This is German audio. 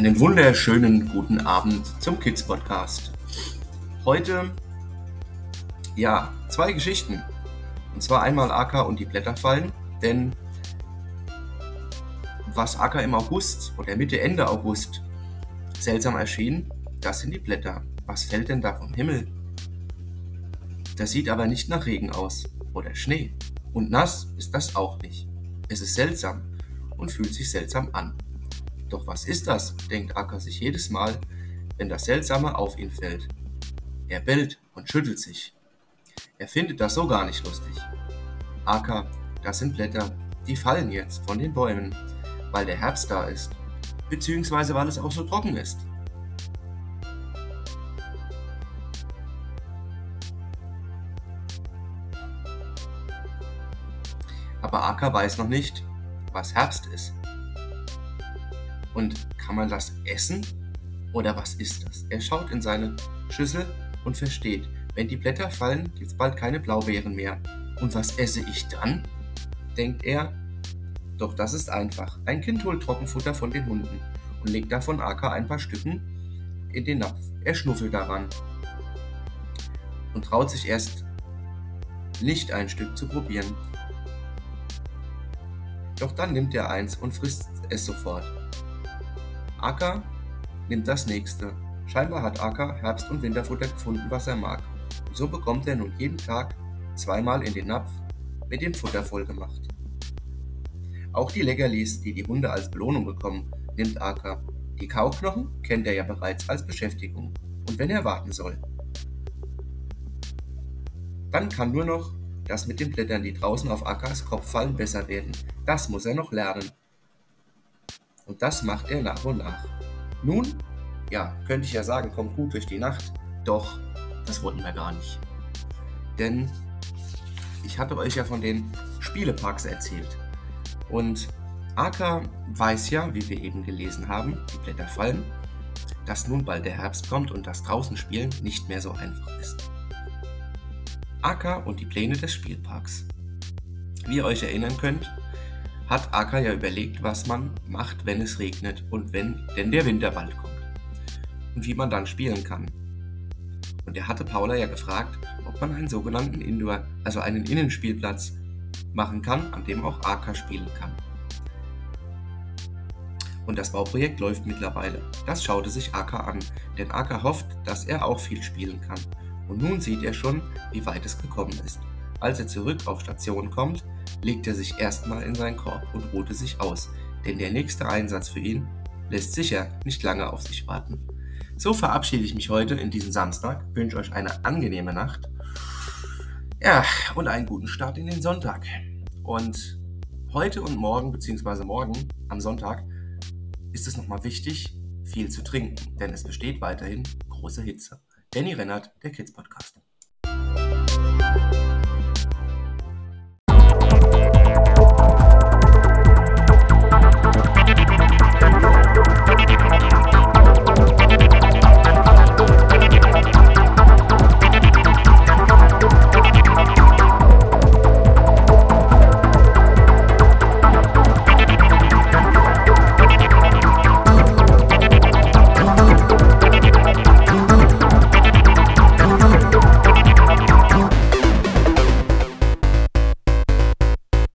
Einen wunderschönen guten Abend zum Kids Podcast. Heute, ja, zwei Geschichten. Und zwar einmal Aka und die Blätter fallen, denn was Aka im August oder Mitte, Ende August seltsam erschien, das sind die Blätter. Was fällt denn da vom Himmel? Das sieht aber nicht nach Regen aus oder Schnee. Und nass ist das auch nicht. Es ist seltsam und fühlt sich seltsam an. Doch was ist das? denkt Acker sich jedes Mal, wenn das Seltsame auf ihn fällt. Er bellt und schüttelt sich. Er findet das so gar nicht lustig. Acker, das sind Blätter, die fallen jetzt von den Bäumen, weil der Herbst da ist, beziehungsweise weil es auch so trocken ist. Aber Acker weiß noch nicht, was Herbst ist. Und kann man das essen? Oder was ist das? Er schaut in seine Schüssel und versteht, wenn die Blätter fallen, gibt es bald keine Blaubeeren mehr. Und was esse ich dann? denkt er. Doch das ist einfach. Ein Kind holt Trockenfutter von den Hunden und legt davon Aka ein paar Stücken in den Napf. Er schnuffelt daran und traut sich erst nicht ein Stück zu probieren. Doch dann nimmt er eins und frisst es sofort. Aka nimmt das nächste. Scheinbar hat Aka Herbst- und Winterfutter gefunden, was er mag. Und so bekommt er nun jeden Tag zweimal in den Napf mit dem Futter vollgemacht. Auch die Leckerlis, die die Hunde als Belohnung bekommen, nimmt Aka. Die Kauknochen kennt er ja bereits als Beschäftigung. Und wenn er warten soll, dann kann nur noch das mit den Blättern, die draußen auf Akas Kopf fallen, besser werden. Das muss er noch lernen. Und das macht er nach und nach. Nun, ja, könnte ich ja sagen, kommt gut durch die Nacht. Doch, das wollten wir gar nicht. Denn ich hatte euch ja von den Spieleparks erzählt. Und Aka weiß ja, wie wir eben gelesen haben, die Blätter fallen, dass nun bald der Herbst kommt und das draußen spielen nicht mehr so einfach ist. Aka und die Pläne des Spielparks. Wie ihr euch erinnern könnt, hat Aka ja überlegt, was man macht, wenn es regnet und wenn denn der Winter bald kommt. Und wie man dann spielen kann. Und er hatte Paula ja gefragt, ob man einen sogenannten Indoor, also einen Innenspielplatz machen kann, an dem auch Aka spielen kann. Und das Bauprojekt läuft mittlerweile. Das schaute sich Aka an, denn Aka hofft, dass er auch viel spielen kann und nun sieht er schon, wie weit es gekommen ist. Als er zurück auf Station kommt, legt er sich erstmal in seinen Korb und ruhte sich aus, denn der nächste Einsatz für ihn lässt sicher nicht lange auf sich warten. So verabschiede ich mich heute in diesem Samstag, wünsche euch eine angenehme Nacht. Ja, und einen guten Start in den Sonntag. Und heute und morgen, beziehungsweise morgen am Sonntag, ist es nochmal wichtig, viel zu trinken, denn es besteht weiterhin große Hitze. Danny Rennert, der Kids Podcast.